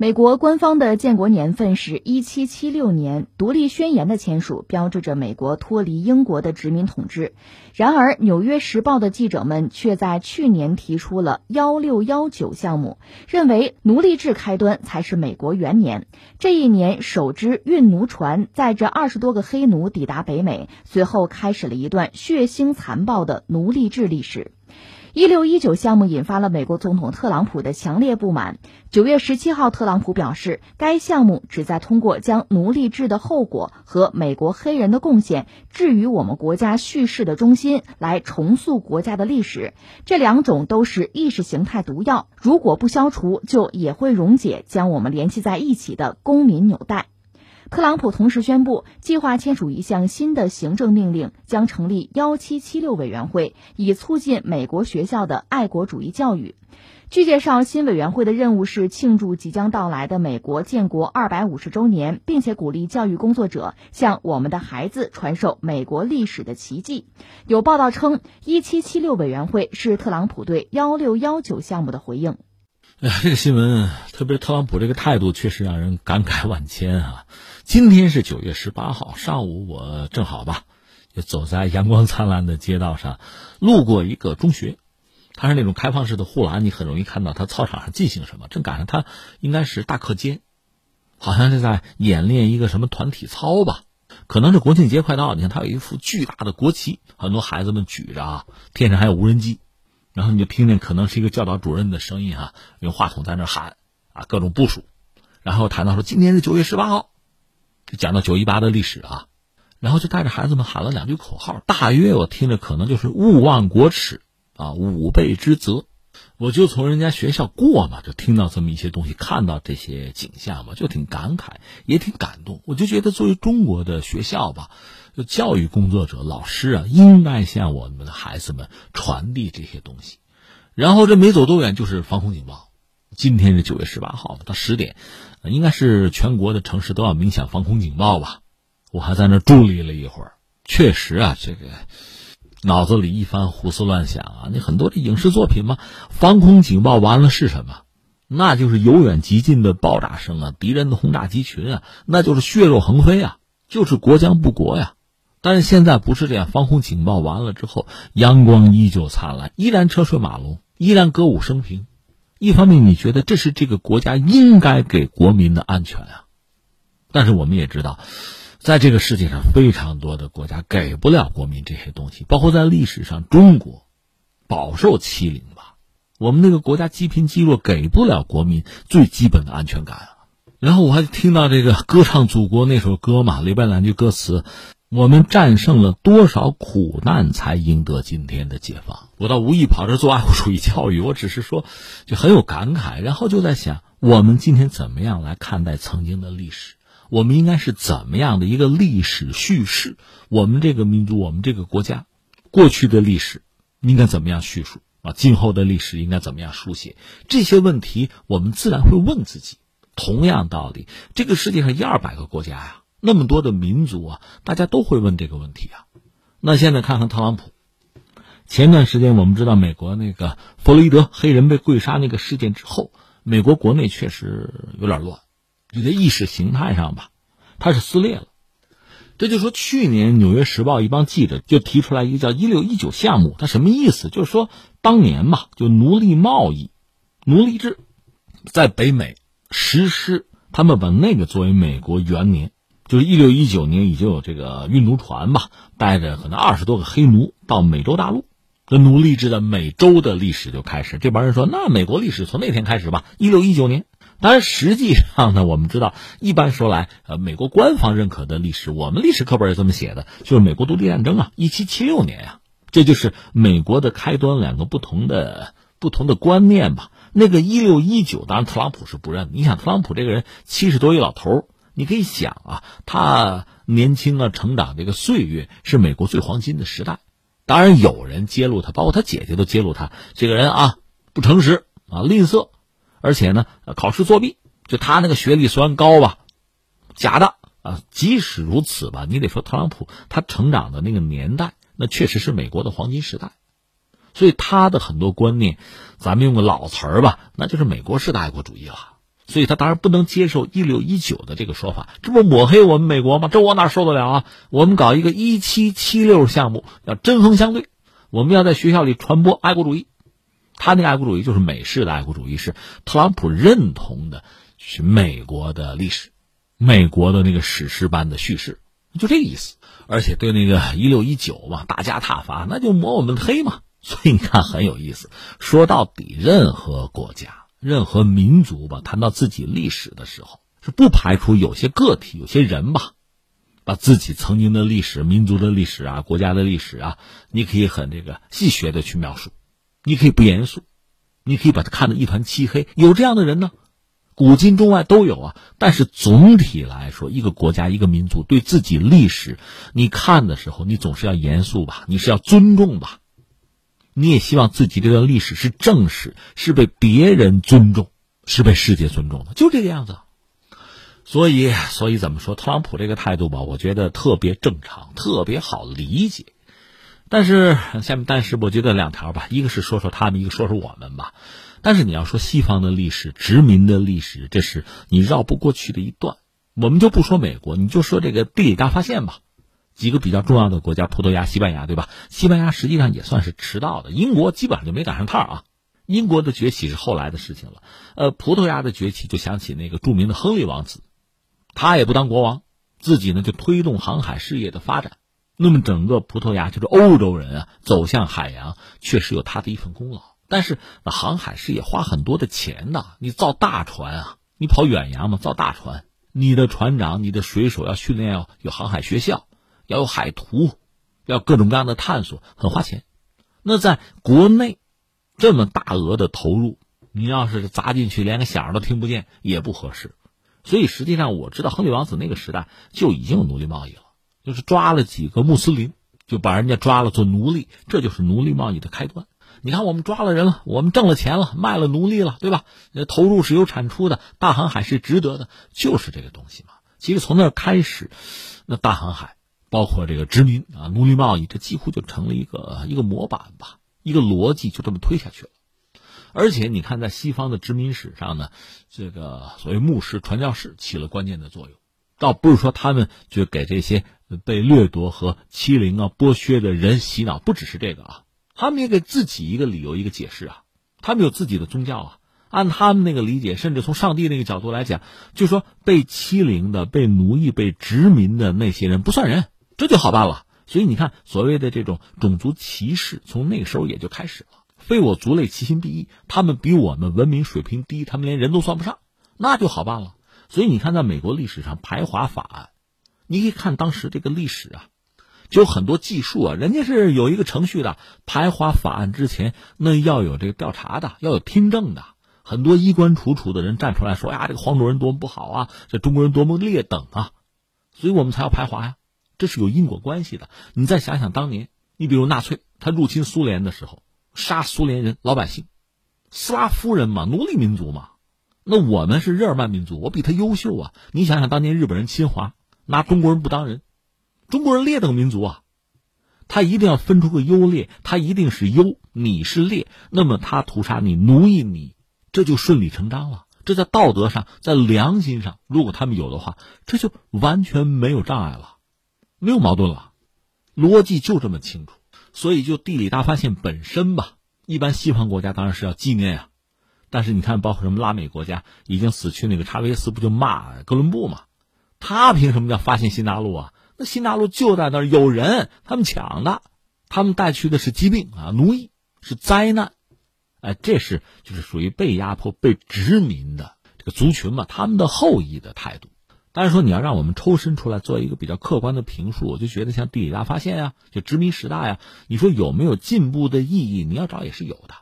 美国官方的建国年份是一七七六年，独立宣言的签署标志着美国脱离英国的殖民统治。然而，《纽约时报》的记者们却在去年提出了幺六幺九项目，认为奴隶制开端才是美国元年。这一年，首支运奴船载着二十多个黑奴抵达北美，随后开始了一段血腥残暴的奴隶制历史。一六一九项目引发了美国总统特朗普的强烈不满。九月十七号，特朗普表示，该项目旨在通过将奴隶制的后果和美国黑人的贡献置于我们国家叙事的中心，来重塑国家的历史。这两种都是意识形态毒药，如果不消除，就也会溶解将我们联系在一起的公民纽带。特朗普同时宣布，计划签署一项新的行政命令，将成立幺七七六委员会，以促进美国学校的爱国主义教育。据介绍，新委员会的任务是庆祝即将到来的美国建国二百五十周年，并且鼓励教育工作者向我们的孩子传授美国历史的奇迹。有报道称，一七七六委员会是特朗普对幺六幺九项目的回应。哎呀，这个新闻，特别特朗普这个态度，确实让人感慨万千啊！今天是九月十八号上午，我正好吧，就走在阳光灿烂的街道上，路过一个中学，它是那种开放式的护栏，你很容易看到它操场上进行什么。正赶上它应该是大课间，好像是在演练一个什么团体操吧？可能是国庆节快到，你看它有一幅巨大的国旗，很多孩子们举着啊，天上还有无人机，然后你就听见可能是一个教导主任的声音啊，用话筒在那喊啊，各种部署，然后谈到说今天是九月十八号。就讲到九一八的历史啊，然后就带着孩子们喊了两句口号，大约我听着可能就是勿忘国耻啊，吾辈之责。我就从人家学校过嘛，就听到这么一些东西，看到这些景象嘛，就挺感慨，也挺感动。我就觉得作为中国的学校吧，就教育工作者、老师啊，应该向我们的孩子们传递这些东西。然后这没走多远就是防空警报，今天是九月十八号嘛，到十点。应该是全国的城市都要鸣响防空警报吧？我还在那伫立了一会儿。确实啊，这个脑子里一番胡思乱想啊。你很多的影视作品嘛，防空警报完了是什么？那就是由远及近的爆炸声啊，敌人的轰炸机群啊，那就是血肉横飞啊，就是国将不国呀。但是现在不是这样，防空警报完了之后，阳光依旧灿烂，依然车水马龙，依然歌舞升平。一方面，你觉得这是这个国家应该给国民的安全啊，但是我们也知道，在这个世界上，非常多的国家给不了国民这些东西，包括在历史上，中国饱受欺凌吧。我们那个国家积贫积弱，给不了国民最基本的安全感啊。然后我还听到这个歌唱祖国那首歌嘛，里边两句歌词。我们战胜了多少苦难，才赢得今天的解放？我倒无意跑这做爱国主义教育，我只是说，就很有感慨。然后就在想，我们今天怎么样来看待曾经的历史？我们应该是怎么样的一个历史叙事？我们这个民族，我们这个国家，过去的历史应该怎么样叙述啊？今后的历史应该怎么样书写？这些问题，我们自然会问自己。同样道理，这个世界上一二百个国家呀。那么多的民族啊，大家都会问这个问题啊。那现在看看特朗普，前段时间我们知道美国那个弗洛伊德黑人被跪杀那个事件之后，美国国内确实有点乱，你在意识形态上吧，它是撕裂了。这就说去年《纽约时报》一帮记者就提出来一个叫“一六一九项目”，它什么意思？就是说当年嘛，就奴隶贸易、奴隶制在北美实施，他们把那个作为美国元年。就是一六一九年已经有这个运奴船吧，带着可能二十多个黑奴到美洲大陆，这奴隶制的美洲的历史就开始。这帮人说，那美国历史从那天开始吧，一六一九年。当然，实际上呢，我们知道，一般说来，呃，美国官方认可的历史，我们历史课本也这么写的，就是美国独立战争啊，一七七六年呀，这就是美国的开端。两个不同的不同的观念吧。那个一六一九，当然特朗普是不认。你想，特朗普这个人七十多一老头你可以想啊，他年轻啊，成长这个岁月是美国最黄金的时代。当然有人揭露他，包括他姐姐都揭露他这个人啊，不诚实啊，吝啬，而且呢，考试作弊。就他那个学历虽然高吧，假的啊。即使如此吧，你得说特朗普他成长的那个年代，那确实是美国的黄金时代。所以他的很多观念，咱们用个老词儿吧，那就是美国式的爱国主义了。所以他当然不能接受一六一九的这个说法，这不抹黑我们美国吗？这我哪受得了啊？我们搞一个一七七六项目，要针锋相对，我们要在学校里传播爱国主义。他那个爱国主义就是美式的爱国主义，是特朗普认同的，是美国的历史，美国的那个史诗般的叙事，就这个意思。而且对那个一六一九嘛，大加挞伐，那就抹我们的黑嘛。所以你看很有意思。说到底，任何国家、任何民族吧，谈到自己历史的时候，是不排除有些个体、有些人吧，把自己曾经的历史、民族的历史啊、国家的历史啊，你可以很这个细学的去描述。你可以不严肃，你可以把它看得一团漆黑。有这样的人呢，古今中外都有啊。但是总体来说，一个国家、一个民族对自己历史，你看的时候，你总是要严肃吧，你是要尊重吧。你也希望自己这段历史是正史，是被别人尊重，是被世界尊重的，就这个样子。所以，所以怎么说，特朗普这个态度吧，我觉得特别正常，特别好理解。但是下面，但是我觉得两条吧，一个是说说他们，一个说说我们吧。但是你要说西方的历史、殖民的历史，这是你绕不过去的一段。我们就不说美国，你就说这个地理大发现吧。几个比较重要的国家，葡萄牙、西班牙，对吧？西班牙实际上也算是迟到的，英国基本上就没赶上趟啊。英国的崛起是后来的事情了。呃，葡萄牙的崛起就想起那个著名的亨利王子，他也不当国王，自己呢就推动航海事业的发展。那么整个葡萄牙就是欧洲人啊，走向海洋确实有他的一份功劳。但是那航海事业花很多的钱呐，你造大船啊，你跑远洋嘛，造大船，你的船长、你的水手要训练，要有航海学校，要有海图，要各种各样的探索，很花钱。那在国内这么大额的投入，你要是砸进去，连个响都听不见，也不合适。所以实际上，我知道亨利王子那个时代就已经有奴隶贸易了。就是抓了几个穆斯林，就把人家抓了做奴隶，这就是奴隶贸易的开端。你看，我们抓了人了，我们挣了钱了，卖了奴隶了，对吧？那投入是有产出的，大航海是值得的，就是这个东西嘛。其实从那开始，那大航海，包括这个殖民啊，奴隶贸易，这几乎就成了一个一个模板吧，一个逻辑就这么推下去了。而且你看，在西方的殖民史上呢，这个所谓牧师、传教士起了关键的作用，倒不是说他们就给这些。被掠夺和欺凌啊、剥削的人洗脑，不只是这个啊，他们也给自己一个理由、一个解释啊。他们有自己的宗教啊，按他们那个理解，甚至从上帝那个角度来讲，就说被欺凌的、被奴役、被殖民的那些人不算人，这就好办了。所以你看，所谓的这种种族歧视，从那个时候也就开始了。非我族类，其心必异。他们比我们文明水平低，他们连人都算不上，那就好办了。所以你看，在美国历史上排华法案。你可以看当时这个历史啊，就有很多技术啊，人家是有一个程序的。排华法案之前，那要有这个调查的，要有听证的。很多衣冠楚楚的人站出来说：“呀，这个黄种人多么不好啊，这中国人多么劣等啊！”所以我们才要排华呀，这是有因果关系的。你再想想当年，你比如纳粹他入侵苏联的时候，杀苏联人老百姓，斯拉夫人嘛，奴隶民族嘛。那我们是日耳曼民族，我比他优秀啊。你想想当年日本人侵华。拿中国人不当人，中国人劣等民族啊，他一定要分出个优劣，他一定是优，你是劣，那么他屠杀你，奴役你，这就顺理成章了。这在道德上，在良心上，如果他们有的话，这就完全没有障碍了，没有矛盾了，逻辑就这么清楚。所以，就地理大发现本身吧，一般西方国家当然是要纪念呀，但是你看，包括什么拉美国家，已经死去那个查韦斯不就骂哥伦布嘛？他凭什么叫发现新大陆啊？那新大陆就在那儿，有人他们抢的，他们带去的是疾病啊，奴役是灾难，哎，这是就是属于被压迫、被殖民的这个族群嘛，他们的后裔的态度。但是说你要让我们抽身出来做一个比较客观的评述，我就觉得像地理大发现呀，就殖民时代呀，你说有没有进步的意义？你要找也是有的。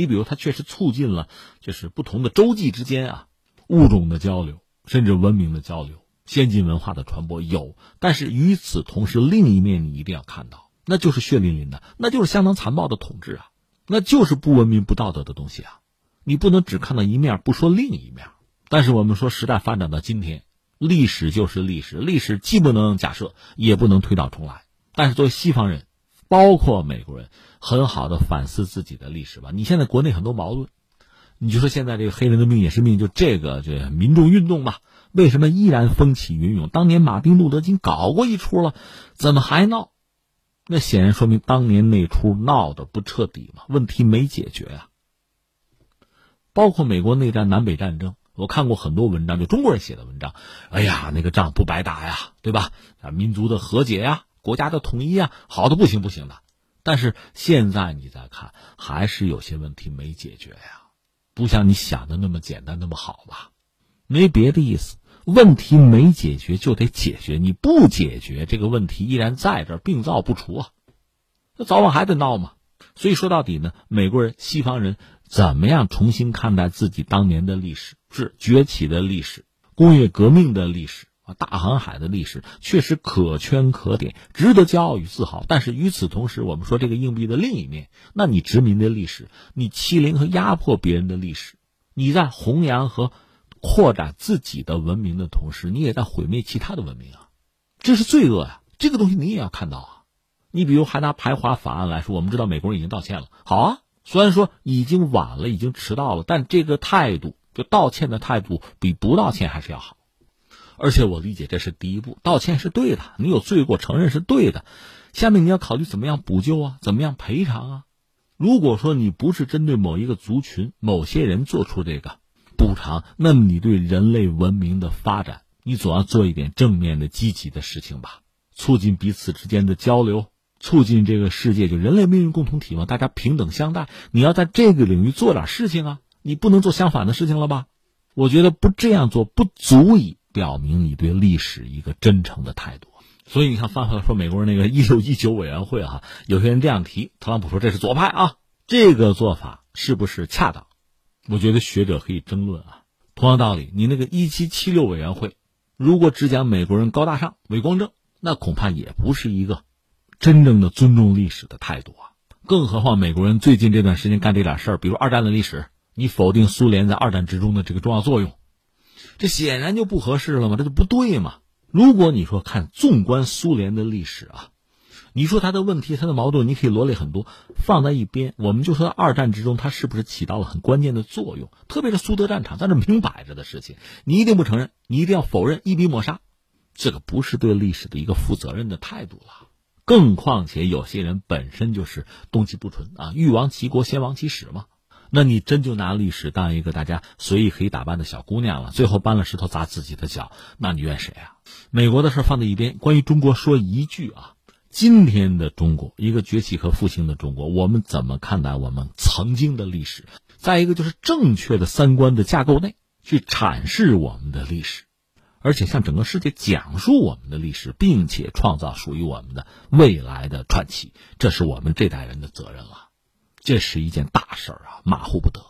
你比如它确实促进了就是不同的洲际之间啊物种的交流，甚至文明的交流。先进文化的传播有，但是与此同时，另一面你一定要看到，那就是血淋淋的，那就是相当残暴的统治啊，那就是不文明、不道德的东西啊。你不能只看到一面，不说另一面。但是我们说，时代发展到今天，历史就是历史，历史既不能假设，也不能推倒重来。但是作为西方人，包括美国人，很好的反思自己的历史吧。你现在国内很多矛盾，你就说现在这个黑人的命也是命，就这个这民众运动嘛，为什么依然风起云涌？当年马丁路德金搞过一出了，怎么还闹？那显然说明当年那出闹的不彻底嘛，问题没解决呀。包括美国内战、南北战争，我看过很多文章，就中国人写的文章。哎呀，那个仗不白打呀，对吧？啊，民族的和解呀，国家的统一啊，好的不行不行的。但是现在你再看，还是有些问题没解决呀。不像你想的那么简单那么好吧？没别的意思，问题没解决就得解决，你不解决这个问题依然在这儿，病灶不除啊，那早晚还得闹嘛。所以说到底呢，美国人、西方人怎么样重新看待自己当年的历史？是崛起的历史、工业革命的历史大航海的历史，确实可圈可点，值得骄傲与自豪。但是与此同时，我们说这个硬币的另一面，那你殖民的历史，你欺凌和压迫别人的历史，你在弘扬和扩展自己的文明的同时，你也在毁灭其他的文明啊，这是罪恶呀！这个东西你也要看到啊。你比如还拿排华法案来说，我们知道美国人已经道歉了，好啊，虽然说已经晚了，已经迟到了，但这个态度，就道歉的态度，比不道歉还是要好。而且我理解这是第一步，道歉是对的，你有罪过承认是对的，下面你要考虑怎么样补救啊，怎么样赔偿啊。如果说你不是针对某一个族群、某些人做出这个补偿，那么你对人类文明的发展，你总要做一点正面的、积极的事情吧，促进彼此之间的交流。促进这个世界就人类命运共同体嘛，大家平等相待。你要在这个领域做点事情啊，你不能做相反的事情了吧？我觉得不这样做不足以表明你对历史一个真诚的态度。所以你看，翻回来说美国人那个一六一九委员会哈，有些人这样提，特朗普说这是左派啊，这个做法是不是恰当？我觉得学者可以争论啊。同样道理，你那个一七七六委员会，如果只讲美国人高大上、伟光正，那恐怕也不是一个。真正的尊重历史的态度啊，更何况美国人最近这段时间干这点事儿，比如二战的历史，你否定苏联在二战之中的这个重要作用，这显然就不合适了嘛，这就不对嘛。如果你说看纵观苏联的历史啊，你说他的问题、他的矛盾，你可以罗列很多，放在一边，我们就说二战之中他是不是起到了很关键的作用？特别是苏德战场，在这明摆着的事情，你一定不承认，你一定要否认，一笔抹杀，这个不是对历史的一个负责任的态度了。更况且，有些人本身就是动机不纯啊，欲亡其国，先亡其史嘛。那你真就拿历史当一个大家随意可以打扮的小姑娘了，最后搬了石头砸自己的脚，那你怨谁啊？美国的事放在一边，关于中国说一句啊，今天的中国，一个崛起和复兴的中国，我们怎么看待我们曾经的历史？再一个就是正确的三观的架构内去阐释我们的历史。而且向整个世界讲述我们的历史，并且创造属于我们的未来的传奇，这是我们这代人的责任了。这是一件大事儿啊，马虎不得。